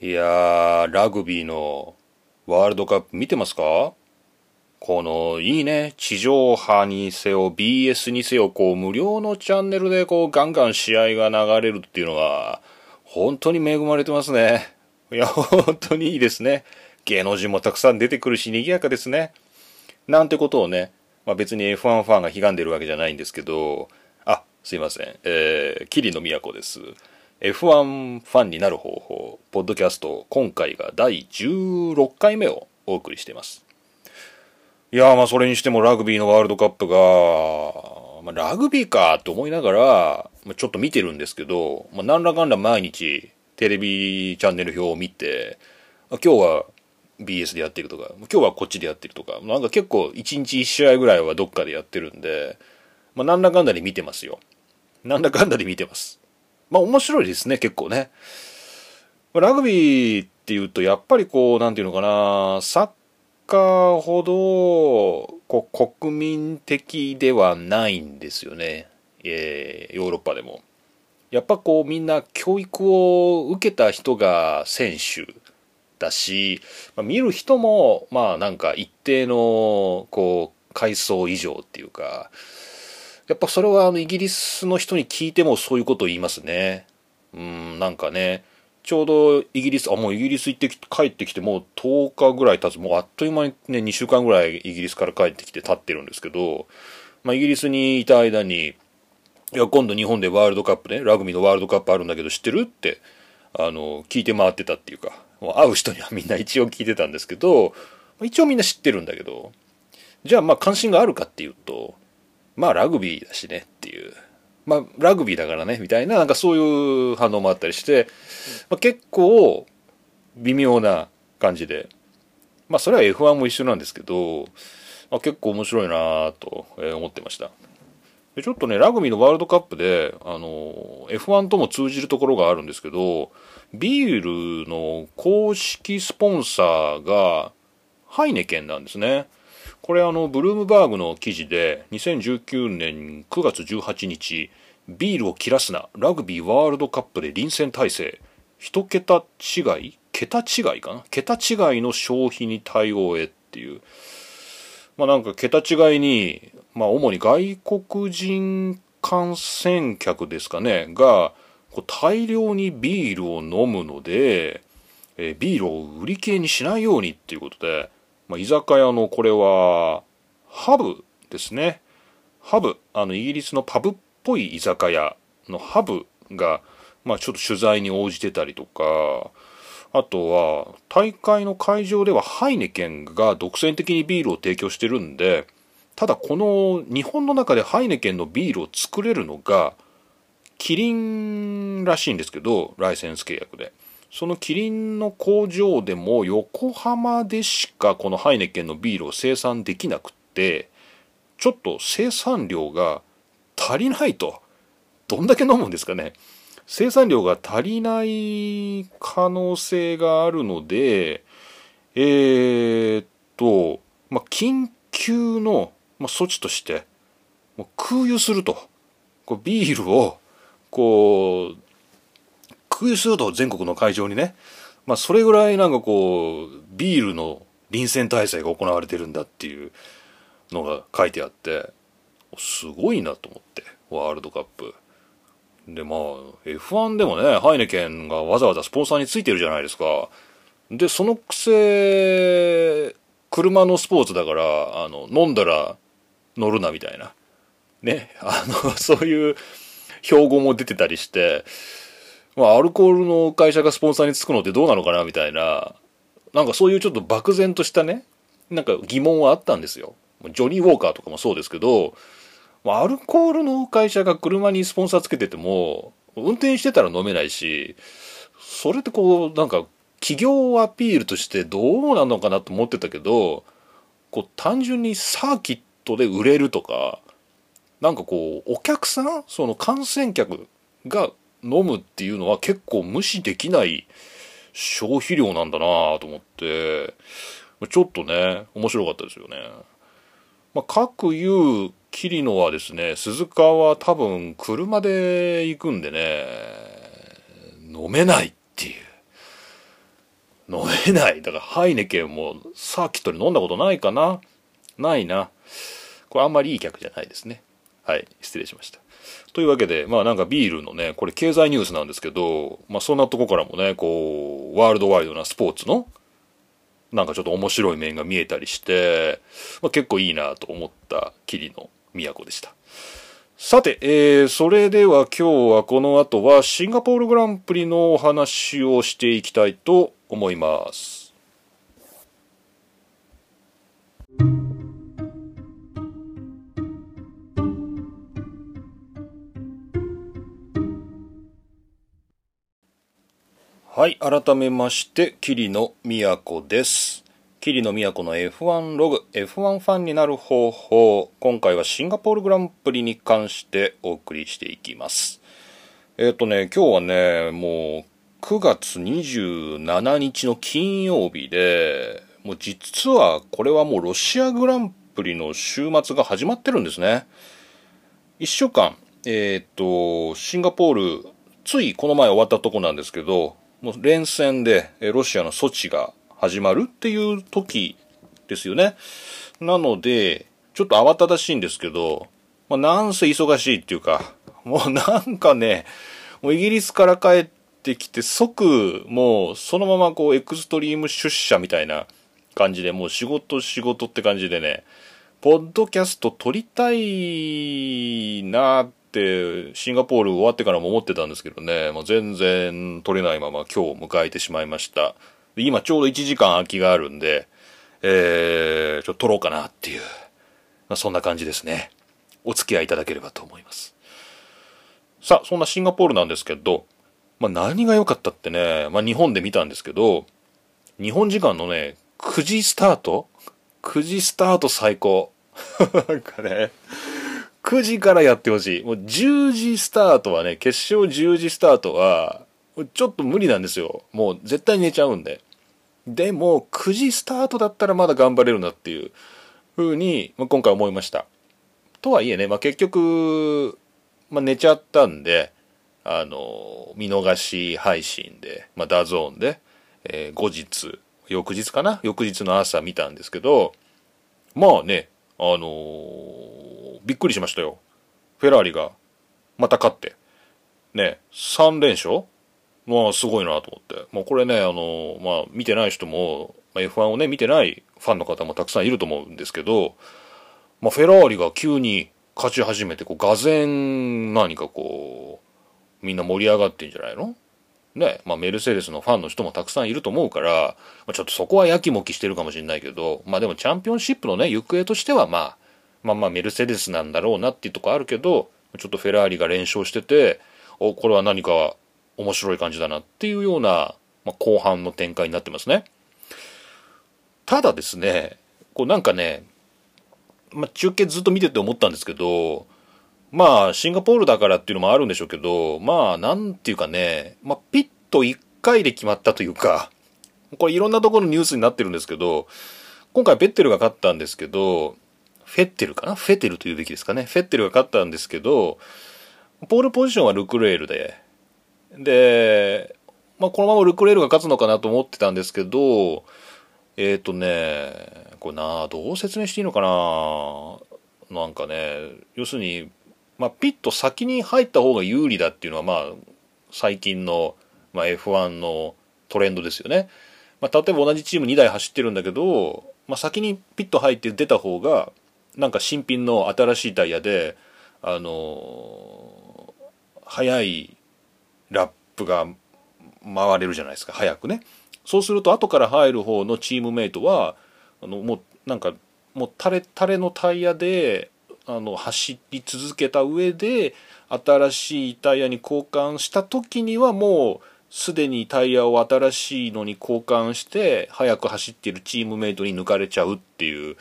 いやー、ラグビーのワールドカップ見てますか？この、いいね、地上波にせよ、BS にせよ、こう、無料のチャンネルで、こう、ガンガン試合が流れるっていうのは、本当に恵まれてますね。いや、本当にいいですね。芸能人もたくさん出てくるし、賑やかですね。なんてことをね、まあ、別に F1 ファンが悲願でるわけじゃないんですけど、あ、すいません。えー、桐野都です。F1 ファンになる方法、ポッドキャスト、今回が第16回目をお送りしています。いやまあそれにしてもラグビーのワールドカップが、まあ、ラグビーかと思いながら、まあ、ちょっと見てるんですけど、まあ、なんらかんら毎日テレビチャンネル表を見て、今日は BS でやってるとか、今日はこっちでやってるとか、なんか結構1日1試合ぐらいはどっかでやってるんで、まあ、なんだかんだで見てますよ。なんだかんだで見てます。まあ面白いですね、結構ね。ラグビーっていうと、やっぱりこう、なんていうのかな、サッカーほど、こう、国民的ではないんですよね。えー、ヨーロッパでも。やっぱこう、みんな教育を受けた人が選手だし、まあ、見る人も、まあなんか一定の、こう、階層以上っていうか、やっぱそれはあのイギリスの人に聞いてもそういうことを言いますね。うん、なんかね、ちょうどイギリス、あ、もうイギリス行って帰ってきてもう10日ぐらい経つ、もうあっという間にね、2週間ぐらいイギリスから帰ってきて経ってるんですけど、まあイギリスにいた間に、いや、今度日本でワールドカップね、ラグビーのワールドカップあるんだけど知ってるって、あの、聞いて回ってたっていうか、もう会う人にはみんな一応聞いてたんですけど、一応みんな知ってるんだけど、じゃあまあ関心があるかっていうと、まあラグビーだしねっていう。まあラグビーだからねみたいななんかそういう反応もあったりして、まあ、結構微妙な感じで。まあそれは F1 も一緒なんですけど、まあ、結構面白いなと思ってました。でちょっとね、ラグビーのワールドカップで、あの、F1 とも通じるところがあるんですけど、ビールの公式スポンサーがハイネケンなんですね。これあのブルームバーグの記事で2019年9月18日ビールを切らすなラグビーワールドカップで臨戦態勢。一桁違い桁違いかな？桁違いの消費に対応へっていう。まあなんか桁違いにまあ主に外国人観戦客ですかねがこう大量にビールを飲むので、えー、ビールを売り切れにしないようにっていうことでまあ、居酒屋のこれは、ハブですね。ハブ、あの、イギリスのパブっぽい居酒屋のハブが、まあ、ちょっと取材に応じてたりとか、あとは、大会の会場ではハイネケンが独占的にビールを提供してるんで、ただこの日本の中でハイネケンのビールを作れるのが、キリンらしいんですけど、ライセンス契約で。そのキリンの工場でも横浜でしかこのハイネケンのビールを生産できなくってちょっと生産量が足りないと。どんだけ飲むんですかね。生産量が足りない可能性があるのでえー、っと、まあ、緊急の、まあ、措置としてもう空輸すると。こうビールをこう空輸すると全国の会場にね、まあ、それぐらいなんかこうビールの臨戦態勢が行われてるんだっていうのが書いてあってすごいなと思ってワールドカップ。でまあ F1 でもねハイネケンがわざわざスポンサーについてるじゃないですか。でそのくせ車のスポーツだからあの飲んだら乗るなみたいな。ねあのそういう標語も出てたりしてまあ、アルコールの会社がスポンサーにつくのってどうなのかなみたいな、なんかそういうちょっと漠然としたね、なんか疑問はあったんですよ。ジョニー・ウォーカーとかもそうですけど、アルコールの会社が車にスポンサーつけてても、運転してたら飲めないし、それってこう、なんか、企業アピールとしてどうなのかなと思ってたけど、こう、単純にサーキットで売れるとか、なんかこう、お客さんその観戦客が飲むっていうのは結構無視できない消費量なんだなと思ってちょっとね面白かったですよね。まあ、各言う桐野はですね鈴鹿は多分車で行くんでね飲めないっていう飲めない。だからハイネケンもサーキットで飲んだことないかなないな。これあんまりいい客じゃないですね。はい、失礼しました。というわけで、まあなんかビールのね、これ経済ニュースなんですけど、まあそんなとこからもね、こう、ワールドワイドなスポーツの、なんかちょっと面白い面が見えたりして、まあ、結構いいなと思った霧の都でした。さて、えー、それでは今日はこの後はシンガポールグランプリのお話をしていきたいと思います。はい、改めまして、桐野都です。桐野都の F1 ログ、F1 ファンになる方法、今回はシンガポールグランプリに関してお送りしていきます。えっ、とね、今日はね、もう9月27日の金曜日で、もう実はこれはもうロシアグランプリの週末が始まってるんですね。1週間、えっ、と、シンガポール、ついこの前終わったとこなんですけど、もう連戦でロシアの措置が始まるっていう時ですよね。なので、ちょっと慌ただしいんですけど、まあ、なんせ忙しいっていうか、もうなんかね、もうイギリスから帰ってきて即、もうそのままこうエクストリーム出社みたいな感じで、もう仕事仕事って感じでね、ポッドキャスト撮りたいなっって、シンガポール終わってからも思ってたんですけどね、もう全然撮れないまま今日を迎えてしまいました。で今ちょうど1時間空きがあるんで、えー、ちょっと撮ろうかなっていう、まあ、そんな感じですね。お付き合いいただければと思います。さあ、そんなシンガポールなんですけど、まあ何が良かったってね、まあ日本で見たんですけど、日本時間のね、9時スタート ?9 時スタート最高。なんかね、9時からやってほしい。もう10時スタートはね、決勝10時スタートは、ちょっと無理なんですよ。もう絶対寝ちゃうんで。でも、9時スタートだったらまだ頑張れるなっていう風に、まあ、今回思いました。とはいえね、まあ、結局、まあ、寝ちゃったんで、あの、見逃し配信で、まあ、 DAZN で、えー後日、翌日かな？翌日の朝見たんですけど、まあね、あのーびっくりしましたよ。フェラーリが、また勝って。ね、3連勝？まあ、すごいなと思って。まあ、これね、あのーまあ、見てない人も、まあ、F1 をね、見てないファンの方もたくさんいると思うんですけど、まあ、フェラーリが急に勝ち始めて、こう、がぜ、何かこう、みんな盛り上がってんじゃないの？ね、まあ、メルセデスのファンの人もたくさんいると思うから、まあ、ちょっとそこはやきもきしてるかもしれないけど、まあでもチャンピオンシップのね、行方としてはまあ、まあまあメルセデスなんだろうなっていうとこあるけど、ちょっとフェラーリが連勝してて、お、これは何か面白い感じだなっていうような、まあ、後半の展開になってますね。ただですね、こうなんかね、まあ、中継ずっと見てて思ったんですけど、まあ、シンガポールだからっていうのもあるんでしょうけど、まあ、なんていうかね、まあ、ピット1回で決まったというか、これいろんなところのニュースになってるんですけど、今回ベッテルが勝ったんですけど、フェッテルかな？フェテルと言うべきですかね？フェッテルが勝ったんですけど、ポールポジションはルクレールで、で、まあ、このままルクレールが勝つのかなと思ってたんですけど、えっ、とね、これな、どう説明していいのかな？なんかね、要するに、まあ、ピット先に入った方が有利だっていうのは、まあ、最近の、まあ、F1 のトレンドですよね。まあ、例えば同じチーム2台走ってるんだけど、まあ、先にピット入って出た方が、なんか新品の新しいタイヤで、あのー速いラップが回れるじゃないですか、早くね。そうすると、後から入る方のチームメイトは、あの、もう、なんか、もう、垂れ、垂れのタイヤで、あの、走り続けた上で、新しいタイヤに交換した時には、もう、すでにタイヤを新しいのに交換して、速く走っているチームメイトに抜かれちゃうっていう。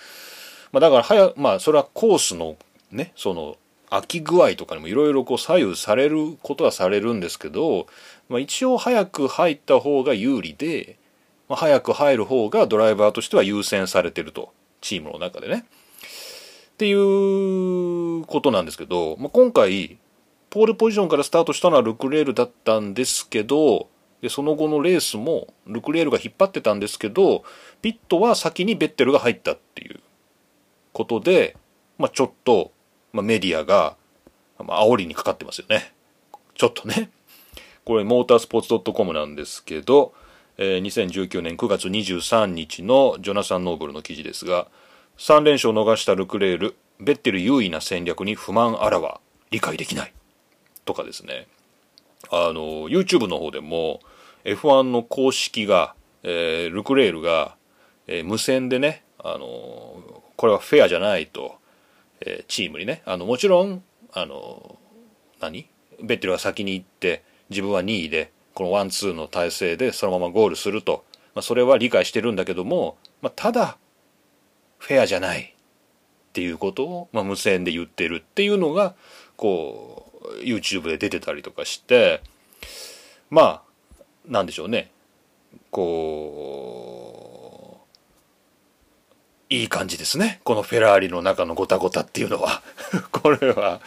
まあ、だから、はや、まあ、それはコースの、ね、その、空き具合とかにもいろいろこう左右されることはされるんですけど、まあ、一応早く入った方が有利で、まあ、早く入る方がドライバーとしては優先されてるとチームの中でねっていうことなんですけど、まあ、今回ポールポジションからスタートしたのはルクレールだったんですけどでその後のレースもルクレールが引っ張ってたんですけどピットは先にベッテルが入ったっていうことで、まあ、ちょっと、まあ、メディアが、まあ煽りにかかってますよね。ちょっとね。これモータースポーツ .com なんですけど、えー、2019年9月23日のジョナサン・ノーブルの記事ですが3連勝を逃したルクレールベッテル優位な戦略に不満あらわ理解できない。とかですね。あの YouTube の方でも F1 の公式が、えー、ルクレールが、えー、無線でねあのこれはフェアじゃないと、えー、チームにねあのもちろんあの何？ベッテルが先に行って自分は2位でこのワンツーの体制でそのままゴールすると、まあ、それは理解してるんだけども、まあ、ただフェアじゃない。っていうことを、まあ、無線で言ってるっていうのがこう YouTube で出てたりとかしてまあなんでしょうね。こういい感じですね。このフェラーリの中のゴタゴタっていうのは。これは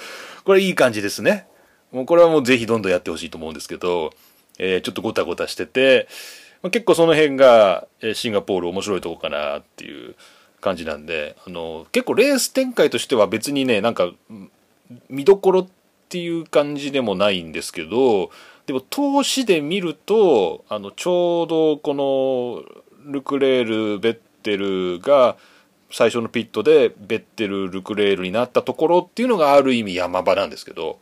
これいい感じですね。もうこれはもうぜひどんどんやってほしいと思うんですけど、えー、ちょっとゴタゴタしてて、ま、結構その辺が、えシンガポール面白いとこかなっていう感じなんであの結構レース展開としては別にねなんか見どころっていう感じでもないんですけどでも投資で見るとあのちょうどこのルクレールベッテルが最初のピットでベッテルルクレールになったところっていうのがある意味山場なんですけど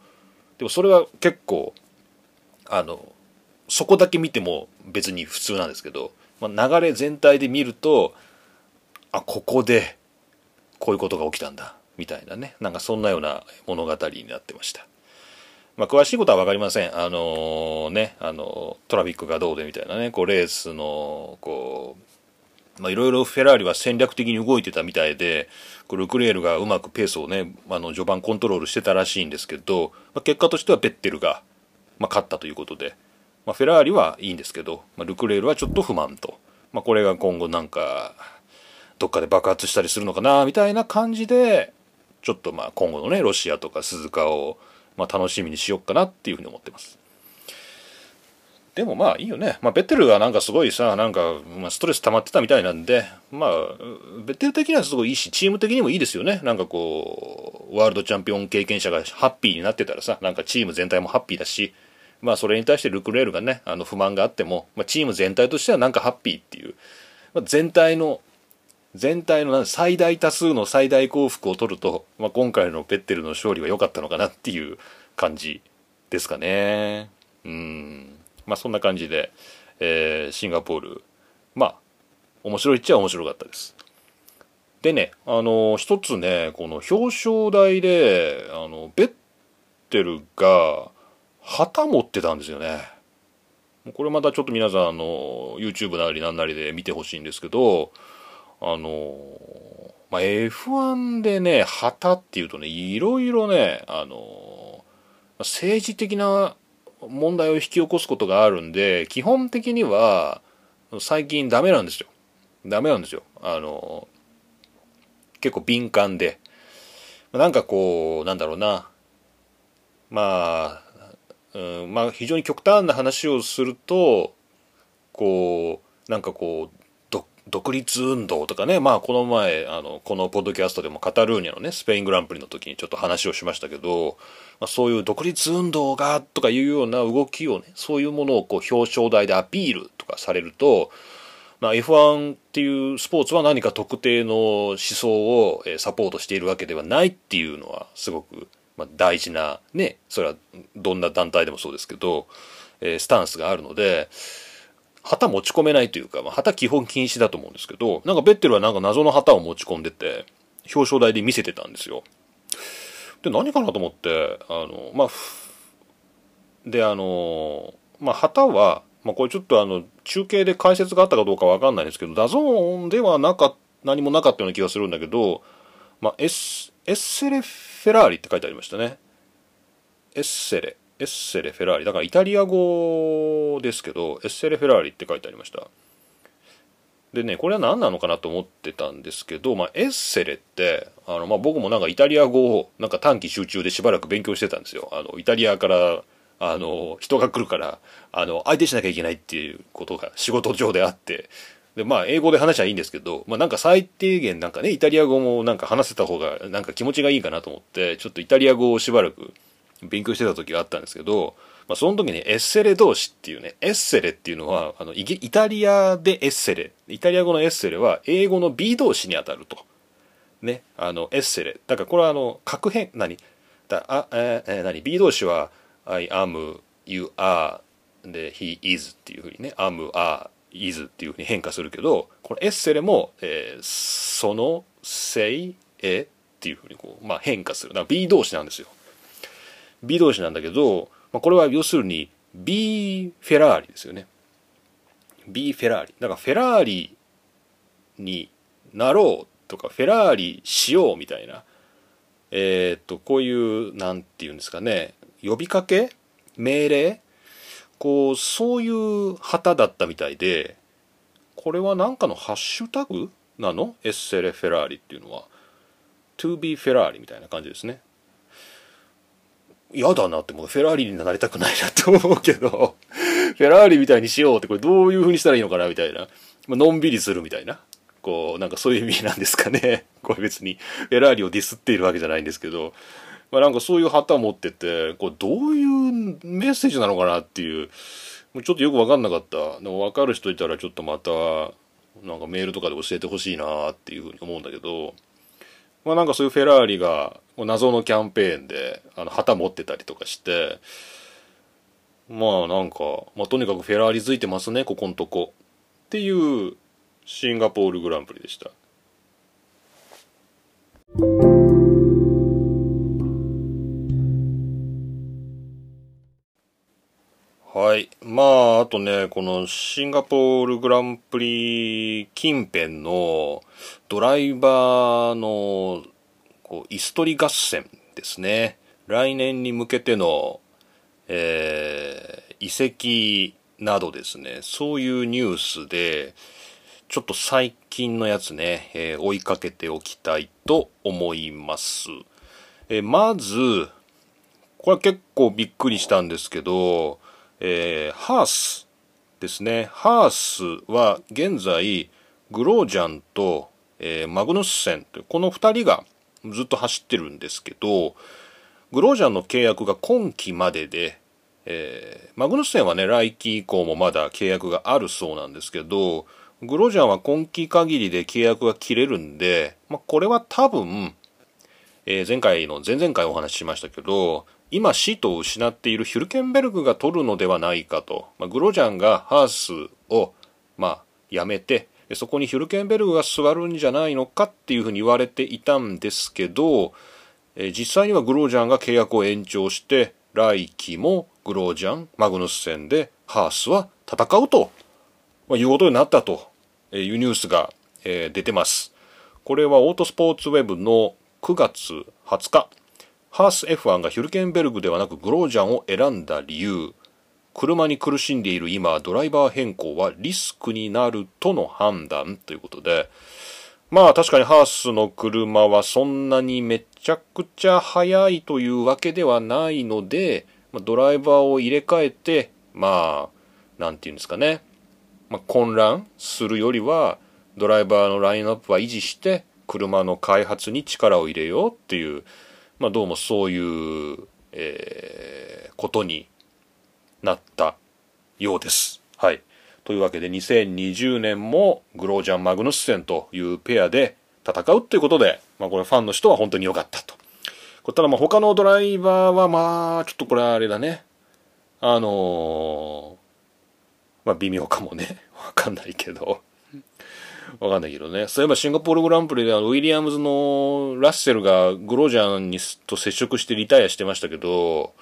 でもそれは結構あのそこだけ見ても別に普通なんですけど、まあ、流れ全体で見るとあここでこういうことが起きたんだみたいなねなんかそんなような物語になってました。まあ、詳しいことは分かりません。あのー、ね、あのトラフィックがどうでみたいなね、こうレースの、こう、まあ、いろいろフェラーリは戦略的に動いてたみたいで、ルクレールがうまくペースをね、あの、序盤コントロールしてたらしいんですけど、まあ、結果としてはベッテルが、まあ、勝ったということで、まあ、フェラーリはいいんですけど、まあ、ルクレールはちょっと不満と。まあ、これが今後なんか、どっかで爆発したりするのかなみたいな感じでちょっとまあ今後のねロシアとか鈴鹿をまあ楽しみにしよっかなっていうふうに思ってます。でもまあいいよね、まあ、ベテルがなんかすごいさなんか、ま、ストレス溜まってたみたいなんでまあベッテル的にはすごいいいしチーム的にもいいですよね。なんかこうワールドチャンピオン経験者がハッピーになってたらさなんかチーム全体もハッピーだしまあそれに対してルクレールがねあの不満があっても、まあ、チーム全体としてはなんかハッピーっていう、まあ、全体の全体の最大多数の最大幸福を取ると、まあ、今回のペッテルの勝利は良かったのかなっていう感じですかね。うん。まあそんな感じで、えー、シンガポール、まあ面白いっちゃ面白かったです。でね、あの、一つね、この表彰台で、あの、ベッテルが旗持ってたんですよね。これまたちょっと皆さん、あの、YouTube なりなんなりで見てほしいんですけど、あのまあ、F1 でね旗っていうとねいろいろねあの政治的な問題を引き起こすことがあるんで基本的には最近ダメなんですよ。ダメなんですよ。あの結構敏感で。なんかこうなんだろうな。まあ、うん、まあ非常に極端な話をするとこうなんかこう独立運動とかね、まあこの前、あの、このポッドキャストでもカタルーニャのね、スペイングランプリの時にちょっと話をしましたけど、まあ、そういう独立運動がとかいうような動きをね、そういうものをこう表彰台でアピールとかされると、まあ、F1 っていうスポーツは何か特定の思想をサポートしているわけではないっていうのはすごく、まあ、大事なね、それはどんな団体でもそうですけど、えスタンスがあるので、旗持ち込めないというか、まあ、旗基本禁止だと思うんですけど、なんかベッテルはなんか謎の旗を持ち込んでて、表彰台で見せてたんですよ。で、何かなと思って、あの、まあ、で、あの、まあ、旗は、まあ、これちょっとあの、中継で解説があったかどうかわかんないですけど、 DAZN ではなか、何もなかったような気がするんだけど、まあ、エッエッセレ・フェラーリって書いてありましたね。 Essere。エッセレ・フェラーリ。だからイタリア語ですけどエッセレ・フェラーリって書いてありました。でねこれは何なのかなと思ってたんですけど、まあ、エッセレってあの、まあ、僕もなんかイタリア語をなんか短期集中でしばらく勉強してたんですよ。あのイタリアからあの、人が来るから、あの、相手しなきゃいけないっていうことが仕事上であって、で、まあ、英語で話はいいんですけど、まあなんか最低限なんかね、イタリア語もなんか話せた方がなんか気持ちがいいかなと思って、ちょっとイタリア語をしばらく勉強してた時があったんですけど、まあその時にエッセレ同士っていうね、エッセレっていうのは、あの、イタリアでエッセレ、イタリア語のエッセレは英語の B 動詞にあたると。ね、あの、エッセレ。だからこれはあの、核変、何？だあ、えー、何 ?B 動詞は I am, you are, で he is っていうふうにね、am, are, is っていうふうに変化するけど、このエッセレも、えー、その、say, えっていうふうにこう、まあ変化する。だから B 動詞なんですよ。B 動詞なんだけど、まあ、これは要するに B フェラーリですよね。B フェラーリ。だからフェラーリになろうとか、フェラーリしようみたいな、えー、っと、こういう、なんていうんですかね、呼びかけ命令こう、そういう旗だったみたいで、これは何かのハッシュタグなの？エッセレ・フェラーリっていうのは。to be フェラーリみたいな感じですね。嫌だなってもうフェラーリになりたくないなって思うけど、フェラーリみたいにしようってこれどういう風にしたらいいのかなみたいな。まあのんびりするみたいな。こう、なんかそういう意味なんですかね。これ別にフェラーリをディスっているわけじゃないんですけど、まあなんかそういう旗持ってて、これどういうメッセージなのかなっていう、もうちょっとよくわかんなかった。でもわかる人いたらちょっとまた、なんかメールとかで教えてほしいなっていうふうに思うんだけど、まあなんかそういうフェラーリが謎のキャンペーンであの旗持ってたりとかしてまあなんか、まあ、とにかくフェラーリ付いてますねここんとこ。っていうシンガポールグランプリでした。はい。まあ、あとね、このシンガポールグランプリ近辺のドライバーのこう、椅子取り合戦ですね。来年に向けての、えー、移籍などですね、そういうニュースで、ちょっと最近のやつね、えー、追いかけておきたいと思います。えー、まず、これ結構びっくりしたんですけど、えー、ハースですね。ハースは現在、グロージャンと、えー、マグヌッセンという、この二人がずっと走ってるんですけど、グロージャンの契約が今季までで、えー、マグヌッセンはね、来季以降もまだ契約があるそうなんですけど、グロージャンは今季限りで契約が切れるんで、まあ、これは多分、えー、前回の、前々回お話ししましたけど、今シートを失っているヒュルケンベルグが取るのではないかと。まあ、グロジャンがハースを、まあ、やめて、そこにヒュルケンベルグが座るんじゃないのかっていうふうに言われていたんですけど、え実際にはグロージャンが契約を延長して、来季もグロージャン、マグヌス戦でハースは戦うと、まあ、いうことになったというニュースが、え、出てます。これはオートスポーツウェブの9月20日、ハース F1 がヒュルケンベルグではなくグロージャンを選んだ理由、車に苦しんでいる今、ドライバー変更はリスクになるとの判断ということで、まあ確かにハースの車はそんなにめちゃくちゃ速いというわけではないので、ドライバーを入れ替えて、まあ、なんていうんですかね、まあ、混乱するよりは、ドライバーのラインナップは維持して、車の開発に力を入れようっていう、まあどうもそういう、えー、ことになったようです。はい。というわけで2020年もグロージャン・マグヌッセンというペアで戦うっていうことで、まあこれファンの人は本当に良かったと。ただまあ他のドライバーはまあちょっとこれあれだね。あのー、まあ微妙かもね。わかんないけど。わかんないけどね。そういえばシンガポールグランプリであのウィリアムズのラッセルがグロージャンにと接触してリタイアしてましたけど、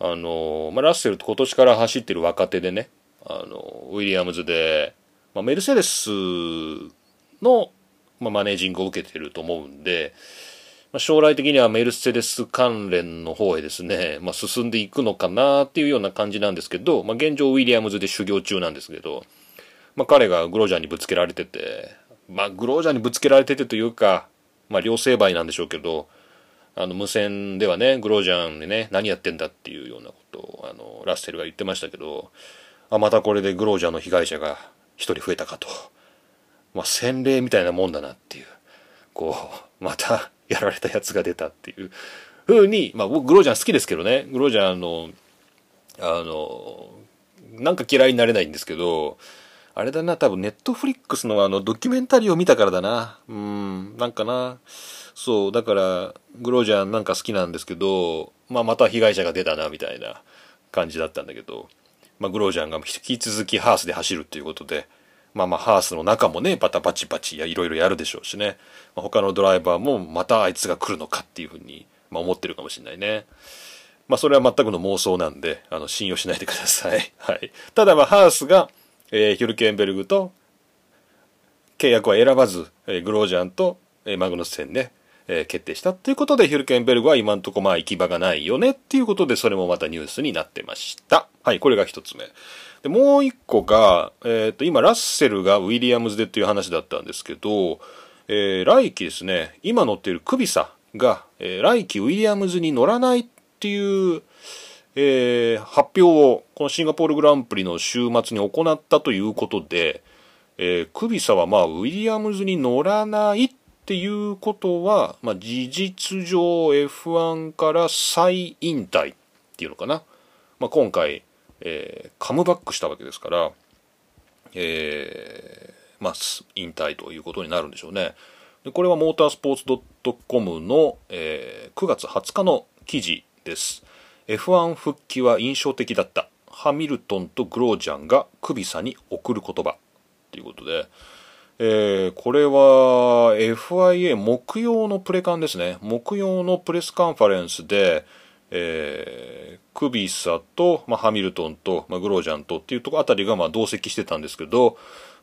あの、まあ、ラッセルって今年から走ってる若手でね、あの、ウィリアムズで、まあ、メルセデスの、まあ、マネージングを受けてると思うんで、まあ、将来的にはメルセデス関連の方へですね、まあ、進んでいくのかなっていうような感じなんですけど、まあ、現状ウィリアムズで修行中なんですけど、まあ、彼がグロージャーにぶつけられてて、まあ、グロージャーにぶつけられててというか、まあ、両成敗なんでしょうけど、あの無線ではねグロージャンでね何やってんだっていうようなことをあのラッセルが言ってましたけどあまたこれでグロージャンの被害者が一人増えたかと。まあ洗礼みたいなもんだなっていう。こうまた やられたやつが出たっていう。ふうにまあ僕グロージャン好きですけどね。グロージャンのあのなんか嫌いになれないんですけどあれだな、多分ネットフリックスのあのドキュメンタリーを見たからだな。うん、なんかな。そう、だから、グロージャンなんか好きなんですけど、まあまた被害者が出たな、みたいな感じだったんだけど、まあグロージャンが引き続きハースで走るっていうことで、まあまあハースの中もね、バタバチバチやいろいろやるでしょうしね、まあ、他のドライバーもまたあいつが来るのかっていうふうに、まあ、思ってるかもしれないね。まあそれは全くの妄想なんで、あの、信用しないでください。はい。ただまあハースが、えー、ヒュルケンベルグと契約は選ばず、えー、グロージャンと、えー、マグヌス戦で、えー、決定したということでヒュルケンベルグは今んとこまあ行き場がないよねっていうことでそれもまたニュースになってました。はい、これが一つ目。でもう一個が、えっ、ー、と今ラッセルがウィリアムズでっていう話だったんですけど、えー、来季ですね、今乗っているクビサが、えー、来季ウィリアムズに乗らないっていうえー、発表をこのシンガポールグランプリの週末に行ったということで、えー、クビサはまあウィリアムズに乗らないっていうことは、まあ、事実上 F1 から再引退っていうのかな、まあ、今回、えー、カムバックしたわけですから、えー、まあ、引退ということになるんでしょうね。でこれはモータースポーツ .com の、えー、9月20日の記事です。F1 復帰は印象的だった。ハミルトンとグロージャンがクビサに送る言葉。ということで、えー、これは FIA 木曜のプレカンですね。木曜のプレスカンファレンスで、えー、クビサと、まあ、ハミルトンと、まあ、グロージャンとっていうとこあたりがまあ同席してたんですけど、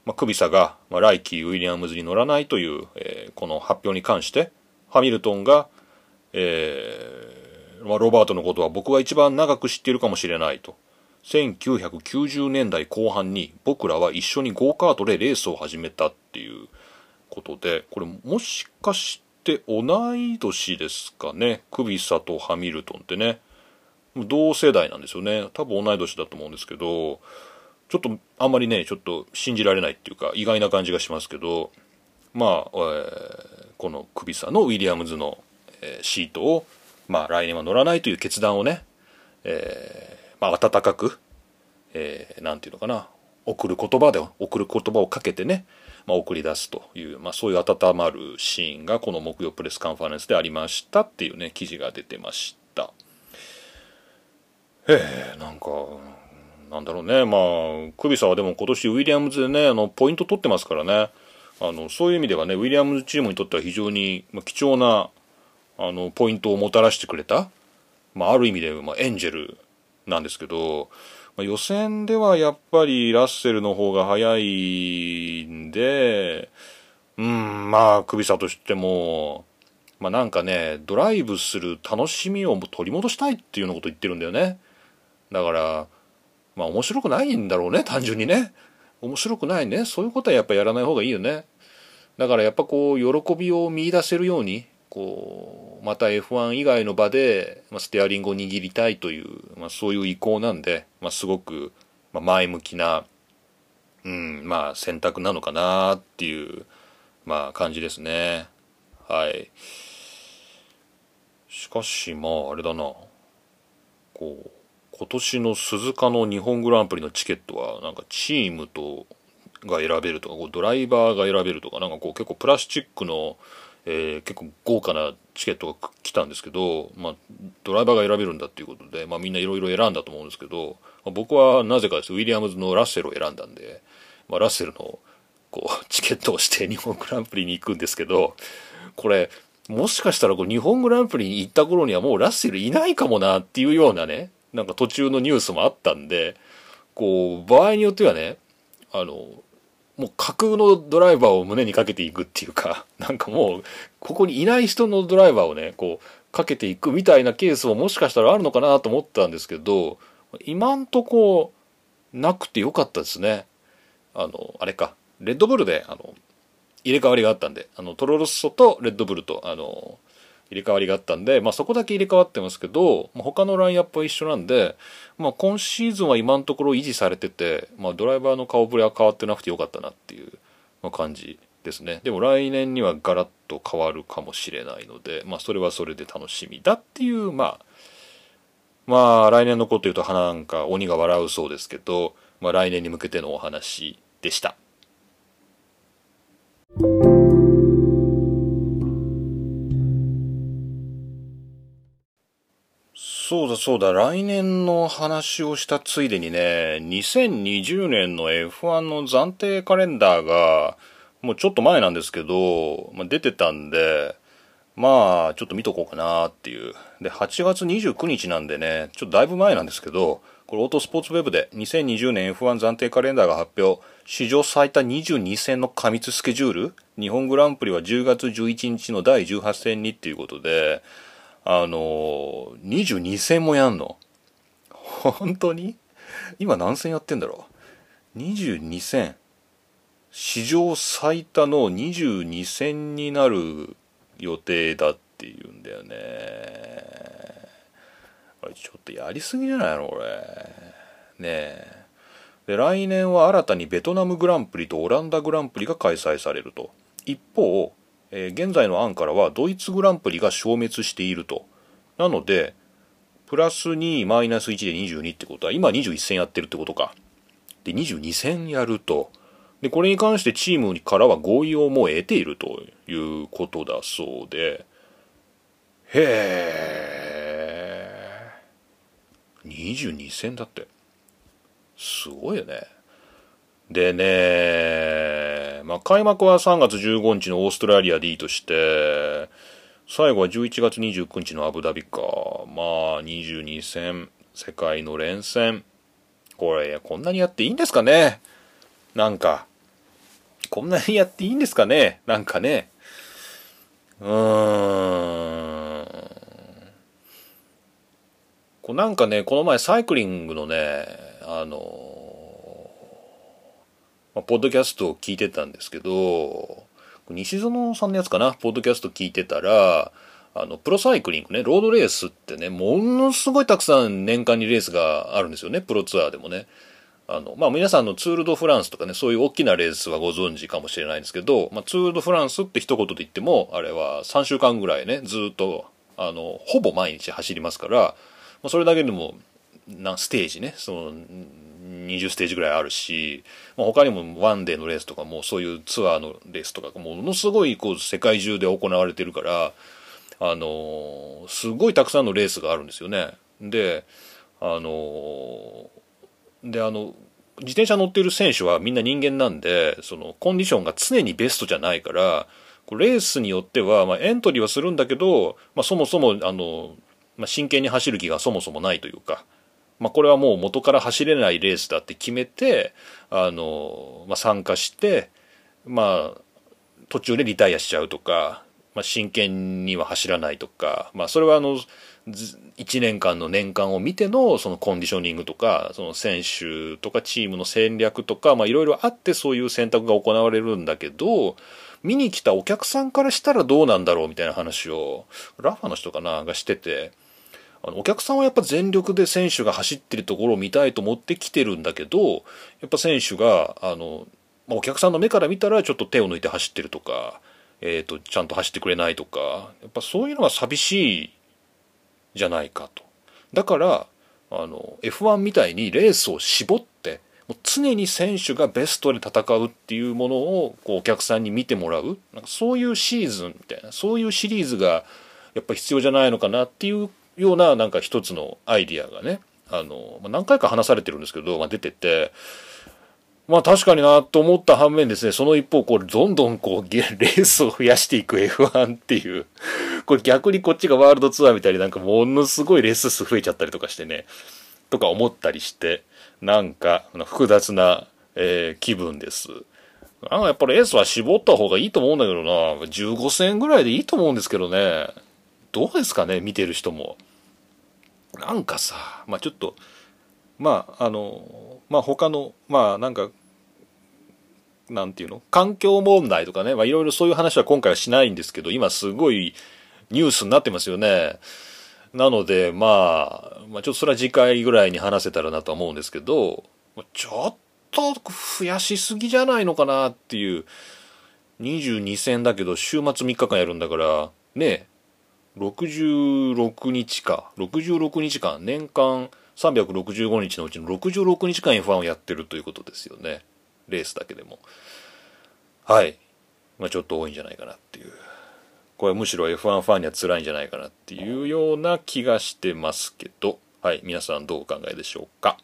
まあ、クビサが、まあ、ライキー・ウィリアムズに乗らないという、えー、この発表に関してハミルトンが、えまあ、ロバートのことは僕が一番長く知っているかもしれないと。1990年代後半に僕らは一緒にゴーカートでレースを始めたっていうことで、これもしかして同い年ですかね。クビサとハミルトンってね。同世代なんですよね。多分同い年だと思うんですけど、ちょっとあんまりね、ちょっと信じられないっていうか意外な感じがしますけど、まあ、えー、このクビサのウィリアムズの、えー、シートをまあ、来年は乗らないという決断をね、えー、まあ、温かく、えー、なんていうのかな、送る言葉で、送る言葉をかけてね、まあ、送り出すという、まあ、そういう温まるシーンがこの木曜プレスカンファレンスでありましたっていうね、記事が出てました。ええー、なんか、なんだろうね、まあ、クビサはでも今年ウィリアムズでね、あの、ポイント取ってますからね、あの、そういう意味ではね、ウィリアムズチームにとっては非常に貴重なあのポイントをもたらしてくれた、まあ、ある意味で、まあ、エンジェルなんですけど、まあ、予選ではやっぱりラッセルの方が早いんで、うん、まあ、クビサとしても、まあなんかね、ドライブする楽しみを取り戻したいっていうようなこと言ってるんだよね。だから、まあ面白くないんだろうね、単純にね。面白くないね。そういうことはやっぱやらない方がいいよね。だからやっぱこう、喜びを見出せるように、こうまた F1 以外の場で、まあ、ステアリングを握りたいという、まあ、そういう意向なんで、まあ、すごく、前向きな、うんまあ、選択なのかなっていう、まあ、感じですね。はい。しかしまああれだなこう今年の鈴鹿の日本グランプリのチケットはなんかチームとが選べるとかこうドライバーが選べるとかなんかこう結構プラスチックのえー、結構豪華なチケットが来たんですけど、まあ、ドライバーが選べるんだっていうことで、まあ、みんないろいろ選んだと思うんですけど、まあ、僕はなぜかですウィリアムズのラッセルを選んだんで、まあ、ラッセルのこうチケットをして日本グランプリに行くんですけどこれもしかしたらこう日本グランプリに行った頃にはもうラッセルいないかもなっていうようなねなんか途中のニュースもあったんでこう場合によってはねあのもう架空のドライバーを胸にかけていくっていうか、なんかもう、ここにいない人のドライバーをね、こう、かけていくみたいなケースももしかしたらあるのかなと思ったんですけど、今んとこ、なくてよかったですね。あの、あれか、レッドブルで、あの、入れ替わりがあったんで、あの、トロロッソとレッドブルと、あの、入れ替わりがあったんで、まあ、そこだけ入れ替わってますけど、まあ、他のラインアップは一緒なんで、まあ、今シーズンは今のところ維持されてて、まあ、ドライバーの顔ぶれは変わってなくてよかったなっていう感じですねでも来年にはガラッと変わるかもしれないので、まあ、それはそれで楽しみだっていうまあまあ来年のこと言うと花なんか鬼が笑うそうですけど、まあ、来年に向けてのお話でした。そうだそうだ、来年の話をしたついでにね、2020年の F1 の暫定カレンダーが、もうちょっと前なんですけど、まあ、出てたんで、まあ、ちょっと見とこうかなっていう。で、8月29日なんでね、ちょっとだいぶ前なんですけど、これオートスポーツウェブで2020年 F1 暫定カレンダーが発表。史上最多22戦の過密スケジュール日本グランプリは10月11日の第18戦にっていうことで、あの、22戦もやんの。本当に？今何戦やってんだろう ?22 戦。史上最多の22戦になる予定だっていうんだよね。あれちょっとやりすぎじゃないのこれ？ねえ。で、来年は新たにベトナムグランプリとオランダグランプリが開催されると。一方、えー、現在の案からはドイツグランプリが消滅していると。なので、プラス2、マイナス1で22ってことは、今21戦やってるってことか。で、22戦やると。で、これに関してチームからは合意をもう得ているということだそうで、へえ、22戦だって。すごいよね。でね、まあ、開幕は3月15日のオーストラリアでいいとして、最後は11月29日のアブダビか。まあ、22戦、世界の連戦。これ、こんなにやっていいんですかね？なんか、こんなにやっていいんですかね？なんかね。うーん。こうなんかね、この前サイクリングのね、あの、まあ、ポッドキャストを聞いてたんですけど、西園さんのやつかな、ポッドキャスト聞いてたら、あの、プロサイクリングね、ロードレースってね、ものすごいたくさん年間にレースがあるんですよね、プロツアーでもね。あの、まあ、皆さんのツール・ド・フランスとかね、そういう大きなレースはご存知かもしれないんですけど、まあ、ツール・ド・フランスって一言で言っても、あれは3週間ぐらいね、ずっと、あの、ほぼ毎日走りますから、まあ、それだけでも、なステージね、その、20ステージぐらいあるし、まあ、他にもワンデーのレースとかもそういうツアーのレースとかものすごいこう世界中で行われてるからあのすごいたくさんのレースがあるんですよね。であのであの自転車乗ってる選手はみんな人間なんでそのコンディションが常にベストじゃないからレースによっては、まあ、エントリーはするんだけど、まあ、そもそもあの、まあ、真剣に走る気がそもそもないというかまあ、これはもう元から走れないレースだって決めて、あの、まあ、参加して、まあ、途中でリタイアしちゃうとか、まあ、真剣には走らないとか、まあ、それはあの、1年間の年間を見てのそのコンディショニングとか、その選手とかチームの戦略とか、いろいろあってそういう選択が行われるんだけど、見に来たお客さんからしたらどうなんだろうみたいな話を、ラファの人かながしてて、あのお客さんはやっぱ全力で選手が走ってるところを見たいと思って来てるんだけどやっぱ選手があの、まあ、お客さんの目から見たらちょっと手を抜いて走ってるとか、えーと、ちゃんと走ってくれないとかやっぱそういうのが寂しいじゃないかと。だからあの F1 みたいにレースを絞ってもう常に選手がベストで戦うっていうものをこうお客さんに見てもらう。なんかそういうシーズンみたいなそういうシリーズがやっぱ必要じゃないのかなっていうようななんか一つのアイディアがねあの、まあ、何回か話されてるんですけど、まあ、出ててまあ確かになと思った反面ですね、その一方、これどんどんこう、レースを増やしていく F1 っていう、これ逆にこっちがワールドツアーみたいになんかものすごいレース数増えちゃったりとかしてね、とか思ったりして、なんか複雑な、えー、気分です。なんかやっぱりレースは絞った方がいいと思うんだけどな、15戦ぐらいでいいと思うんですけどね。どうですかね見てる人も。なんかさまあちょっとまああのまあ他のまあなんかなんていうの？環境問題とかね、まあ、いろいろそういう話は今回はしないんですけど今すごいニュースになってますよね。なので、まあ、まあ、ちょっとそれは次回ぐらいに話せたらなと思うんですけど、ちょっと増やしすぎじゃないのかなっていう、22戦だけど週末3日間やるんだから、ね、66日か、66日間、年間365日のうちの66日間 F1 をやってるということですよね。レースだけでも。はい。まあちょっと多いんじゃないかなっていう。これむしろ F1 ファンには辛いんじゃないかなっていうような気がしてますけど、はい。皆さんどうお考えでしょうか。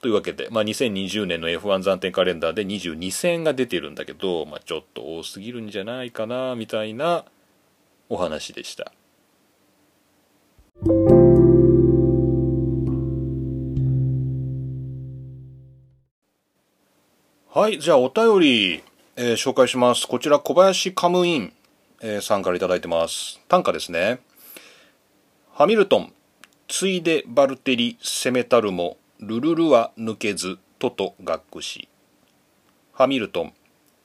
というわけで、まあ、2020年の F1 暫定カレンダーで22戦が出てるんだけど、まあ、ちょっと多すぎるんじゃないかなみたいなお話でした。はい、じゃあお便り、えー、紹介します。こちら小林カムイン、えー、さんから頂いてます。短歌ですね。ハミルトン、ついでバルテリ、攻めたるも、ルルルは抜けず、とと学し。ハミルトン、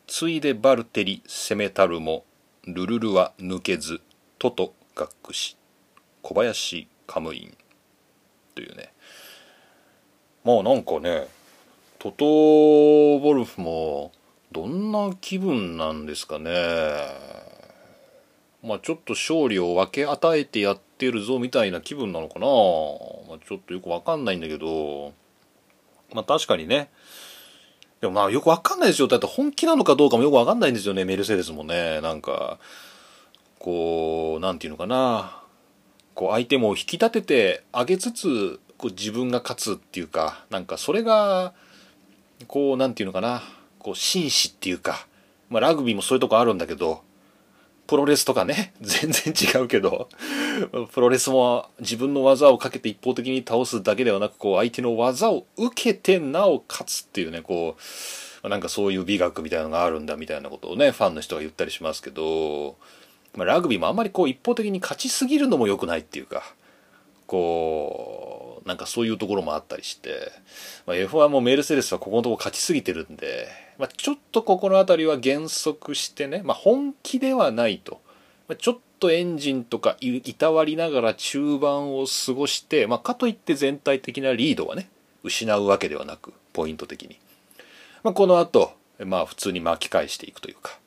ついでバルテリ、攻めたるも、ルルルは抜けず、とと学し。小林カムイン。というね。まあなんかね、トト・ボルフもどんな気分なんですかね。まあちょっと勝利を分け与えてやってるぞみたいな気分なのかな、まあ、ちょっとよくわかんないんだけど。まあ確かにね。でもまあよくわかんないですよ。だって本気なのかどうかもよくわかんないんですよね。メルセデスもね。なんかこうなんていうのかな。こう相手も引き立ててあげつつこう自分が勝つっていうかなんかそれがこうなんていうのかなこう紳士っていうか、まあ、ラグビーもそういうとこあるんだけどプロレスとかね 全然違うけどプロレスも自分の技をかけて一方的に倒すだけではなくこう相手の技を受けてなお勝つっていうねこうなんかそういう美学みたいなのがあるんだみたいなことをねファンの人が言ったりしますけど、まあ、ラグビーもあんまりこう一方的に勝ちすぎるのも良くないっていうかこうなんかそういうところもあったりして、まあ、F1 もメルセデスはここのとこ勝ちすぎてるんで、まあ、ちょっとここの辺りは減速してね、まあ、本気ではないと、ま、ちょっとエンジンとかいたわりながら中盤を過ごして、ま、かといって全体的なリードはね失うわけではなくポイント的に、まあ、この後まあ普通に巻き返していくというか、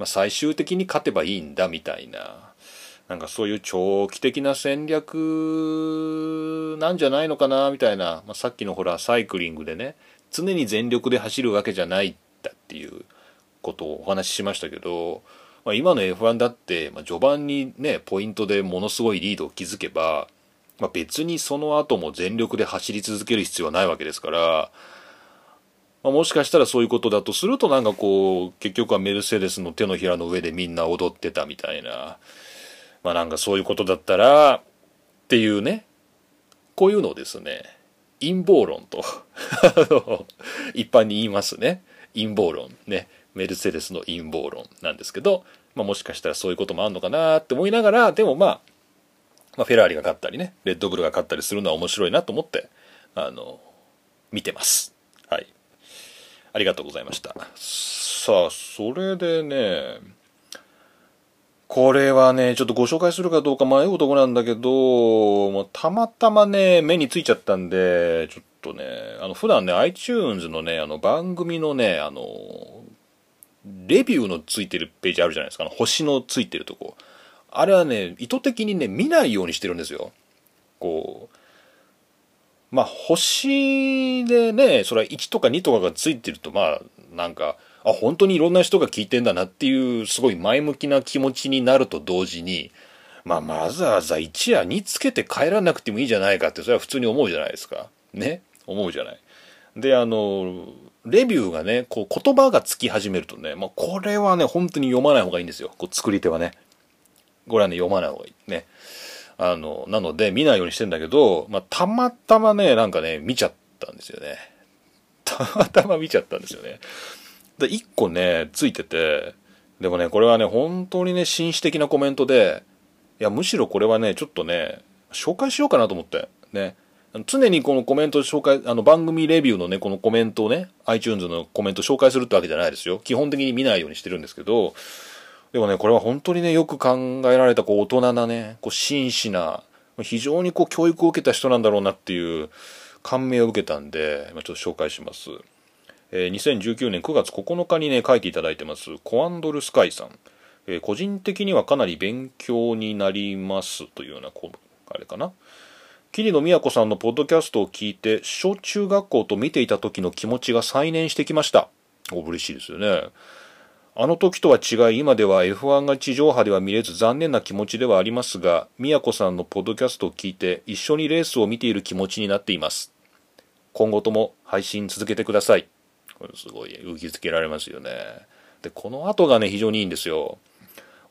まあ、最終的に勝てばいいんだみたいななんかそういう長期的な戦略なんじゃないのかなみたいな、まあ、さっきのほらサイクリングでね常に全力で走るわけじゃないんだっていうことをお話ししましたけど、まあ、今の F1 だって、まあ、序盤にねポイントでものすごいリードを築けば、まあ、別にその後も全力で走り続ける必要はないわけですから、まあ、もしかしたらそういうことだとするとなんかこう結局はメルセデスの手のひらの上でみんな踊ってたみたいな。まあなんかそういうことだったらっていうねこういうのをですね。陰謀論と。一般に言いますね。陰謀論ね。メルセデスの陰謀論なんですけど、まあ、もしかしたらそういうこともあるのかなって思いながらでもまあ、まあ、フェラーリが勝ったりねレッドブルが勝ったりするのは面白いなと思ってあの見てます。はい。ありがとうございましたさあそれでねこれはね、ちょっとご紹介するかどうか迷うとこなんだけど、もうたまたまね、目についちゃったんで、ちょっとね、あの、普段ね、iTunes のね、あの、番組のね、あの、レビューのついてるページあるじゃないですか、あの星のついてるとこ。あれはね、意図的にね、見ないようにしてるんですよ。こう、まあ、星でね、それは1とか2とかがついてると、まあ、なんか、あ、本当にいろんな人が聞いてんだなっていう、すごい前向きな気持ちになると同時に、まあ、わざわざ1や2つけて帰らなくてもいいじゃないかって、それは普通に思うじゃないですか。ね？思うじゃない。で、あの、レビューがね、こう言葉がつき始めるとね、まあ、これはね、本当に読まない方がいいんですよ。こう作り手はね。これはね、読まない方がいい。ね。あの、なので見ないようにしてんだけど、まあ、たまたまね、なんかね、見ちゃったんですよね。たまたま見ちゃったんですよね。で、1個ね、ついてて、でもね、これはね、本当にね、紳士的なコメントで、いや、むしろこれはね、ちょっとね、紹介しようかなと思って、ね。常にこのコメント紹介、あの番組レビューのね、このコメントをね、iTunes のコメント紹介するってわけじゃないですよ。基本的に見ないようにしてるんですけど、でもね、これは本当にね、よく考えられた、こう、大人なね、こう、真摯な、非常にこう、教育を受けた人なんだろうなっていう感銘を受けたんで、ちょっと紹介します。えー、2019年9月9日にね、書いていただいてます、コアンドルスカイさん。えー、個人的にはかなり勉強になりますというような、こあれかな。桐野都さんのポッドキャストを聞いて、小中学校と見ていた時の気持ちが再燃してきました。お、嬉しいですよね。あの時とは違い、今では F1 が地上波では見れず残念な気持ちではありますが、宮子さんのポッドキャストを聞いて一緒にレースを見ている気持ちになっています。今後とも配信続けてください。これすごい、受け付けられますよね。で、この後がね、非常にいいんですよ。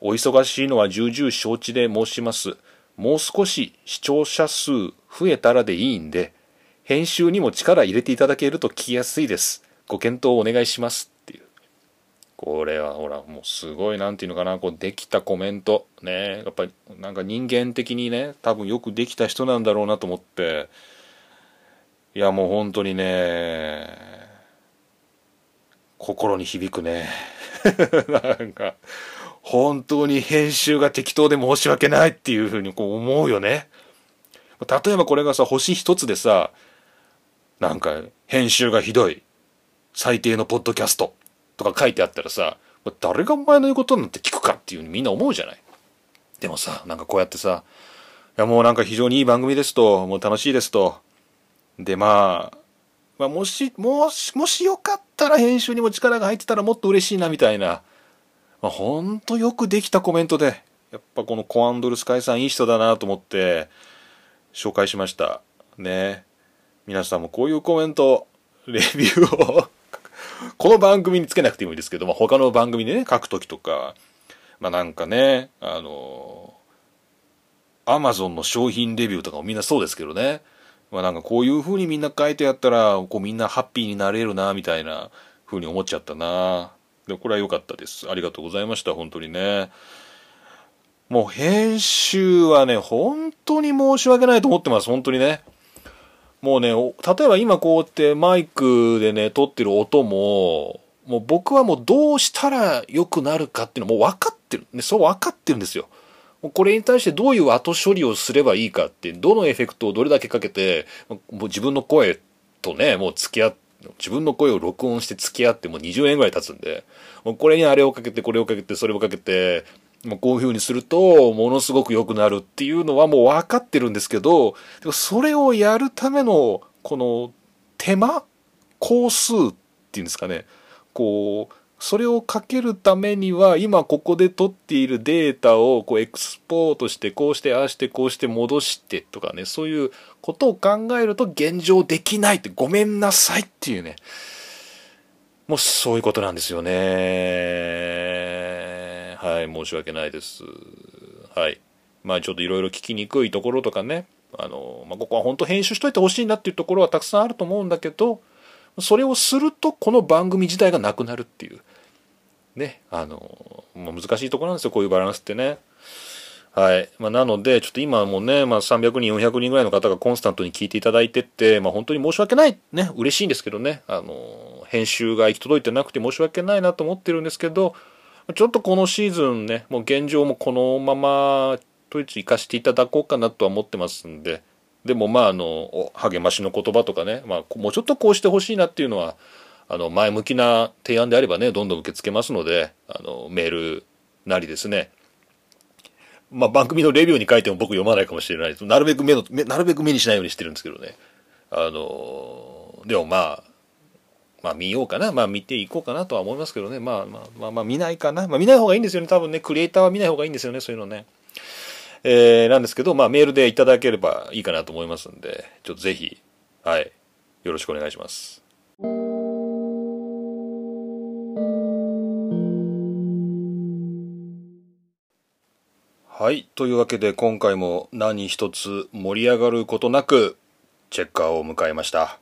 お忙しいのは重々承知で申します。もう少し視聴者数増えたらでいいんで、編集にも力入れていただけると聞きやすいです。ご検討お願いします。これはほらもうすごい何て言うのかなこうできたコメント。ねやっぱりなんか人間的にね多分よくできた人なんだろうなと思って。いやもう本当にね心に響くね。なんか本当に編集が適当で申し訳ないっていうふうにこう思うよね。例えばこれがさ星一つでさなんか編集がひどい。最低のポッドキャスト。とか書いてあったらさ、誰がお前の言うことなんて聞くかっていうにみんな思うじゃない。でもさ、なんかこうやってさ、いやもうなんか非常にいい番組ですと、もう楽しいですと。で、まあ、まあ、もし、もし、もしよかったら編集にも力が入ってたらもっと嬉しいなみたいな。まあ、ほんとよくできたコメントで、やっぱこのコアンドルスカイさんいい人だなと思って紹介しました。ね。皆さんもこういうコメント、レビューをこの番組につけなくてもいいですけど、まあ、他の番組でね、書くときとか、まあなんかね、あの、アマゾンの商品レビューとかもみんなそうですけどね。まあなんかこういう風にみんな書いてやったら、こうみんなハッピーになれるな、みたいな風に思っちゃったな。でこれは良かったです。ありがとうございました、本当にね。もう編集はね、本当に申し訳ないと思ってます、本当にね。もうね、例えば今こうやってマイクでね、撮ってる音も、もう僕はもうどうしたら良くなるかっていうのもう分かってる。ね、そう分かってるんですよ。これに対してどういう後処理をすればいいかって、どのエフェクトをどれだけかけて、もう自分の声とね、もう付き合って、自分の声を録音して付き合ってもう20年ぐらい経つんで、もうこれにあれをかけて、これをかけて、それをかけて、ま、こういう風にすると、ものすごく良くなるっていうのはもう分かってるんですけど、それをやるための、この手間工数っていうんですかね。こう、それをかけるためには、今ここで取っているデータをこうエクスポートして、こうして、ああして、こうして戻してとかね、そういうことを考えると現状できないって、ごめんなさいっていうね。もうそういうことなんですよね。はい、申し訳ないです。はい。まあちょっといろいろ聞きにくいところとかね、あの、まあ、ここは本当編集しといてほしいなっていうところはたくさんあると思うんだけど、それをするとこの番組自体がなくなるっていう。ね、あの、まあ、難しいところなんですよ、こういうバランスってね。はい。まあ、なので、ちょっと今もね、まあ、300人、400人ぐらいの方がコンスタントに聞いていただいてって、まあ、本当に申し訳ない。ね、嬉しいんですけどね。あの、編集が行き届いてなくて申し訳ないなと思ってるんですけど、ちょっとこのシーズンね、もう現状もこのまま、とりあえず行かせていただこうかなとは思ってますんで、でもまあ、あの、励ましの言葉とかね、まあ、もうちょっとこうしてほしいなっていうのは、あの、前向きな提案であればね、どんどん受け付けますので、あの、メールなりですね、まあ、番組のレビューに書いても僕読まないかもしれないです。なるべく目の、なるべく目にしないようにしてるんですけどね。あの、でもまあ、まあ見ようかな。まあ見ていこうかなとは思いますけどね。まあまあまあまあ見ないかな。まあ見ない方がいいんですよね。多分ね、クリエイターは見ない方がいいんですよね。そういうのね。えー、なんですけど、まあメールでいただければいいかなと思いますんで、ちょっとぜひ、はい、よろしくお願いします。はい。というわけで今回も何一つ盛り上がることなくチェッカーを迎えました。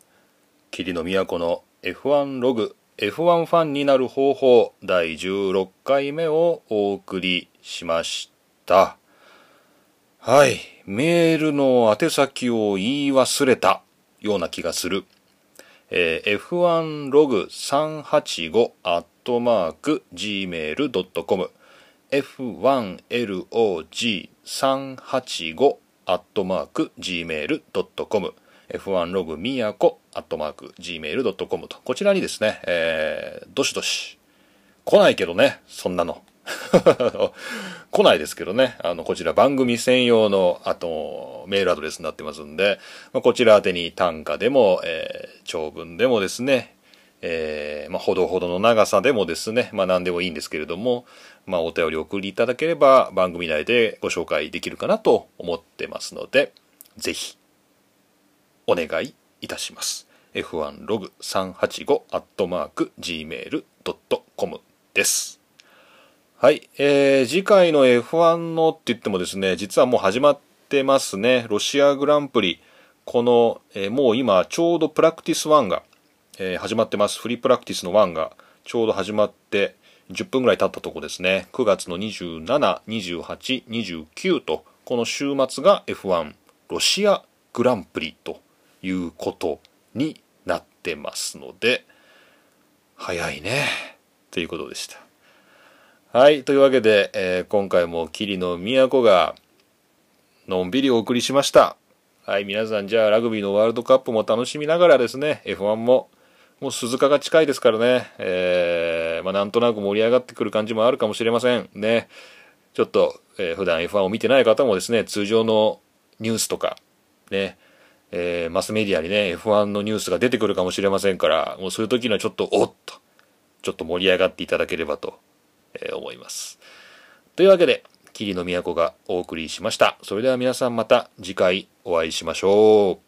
霧の都の F1 ログ F1 ファンになる方法第16回目をお送りしました。はい。メールの宛先を言い忘れたような気がする。えー、f1 ログ385アットマーク gmail.com f1log385 アットマーク gmail.com f1 ログみやこアットマーク gmail.com とこちらにですね、えー、どしどし来ないけどねそんなの。来ないですけどね、あの、こちら番組専用の、あと、メールアドレスになってますんで、まあ、こちら宛てに単価でも、えー、長文でもですね、えー、まあ、ほどほどの長さでもですね、まあ、何でもいいんですけれども、まあ、お便り送りいただければ、番組内でご紹介できるかなと思ってますので、ぜひ、お願いいたします。f1 ログ385アットマーク gmail.com です。はい、えー、次回の F1 のって言ってもですね、実はもう始まってますね。ロシアグランプリ。この、えー、もう今、ちょうどプラクティス1が、えー、始まってます。フリープラクティスの1がちょうど始まって、10分ぐらい経ったとこですね。9月の27、28、29と、この週末が F1 ロシアグランプリということになってますので、早いね。ということでした。はい。というわけで、えー、今回も霧の都が、のんびりお送りしました。はい。皆さん、じゃあ、ラグビーのワールドカップも楽しみながらですね、F1 も、もう鈴鹿が近いですからね、えー、まあ、なんとなく盛り上がってくる感じもあるかもしれません。ね。ちょっと、えー、普段 F1 を見てない方もですね、通常のニュースとか、ね、えー、マスメディアにね、F1 のニュースが出てくるかもしれませんから、もうそういう時にはちょっと、おっと、ちょっと盛り上がっていただければとえー、思います。というわけで、霧の都がお送りしました。それでは皆さんまた次回お会いしましょう。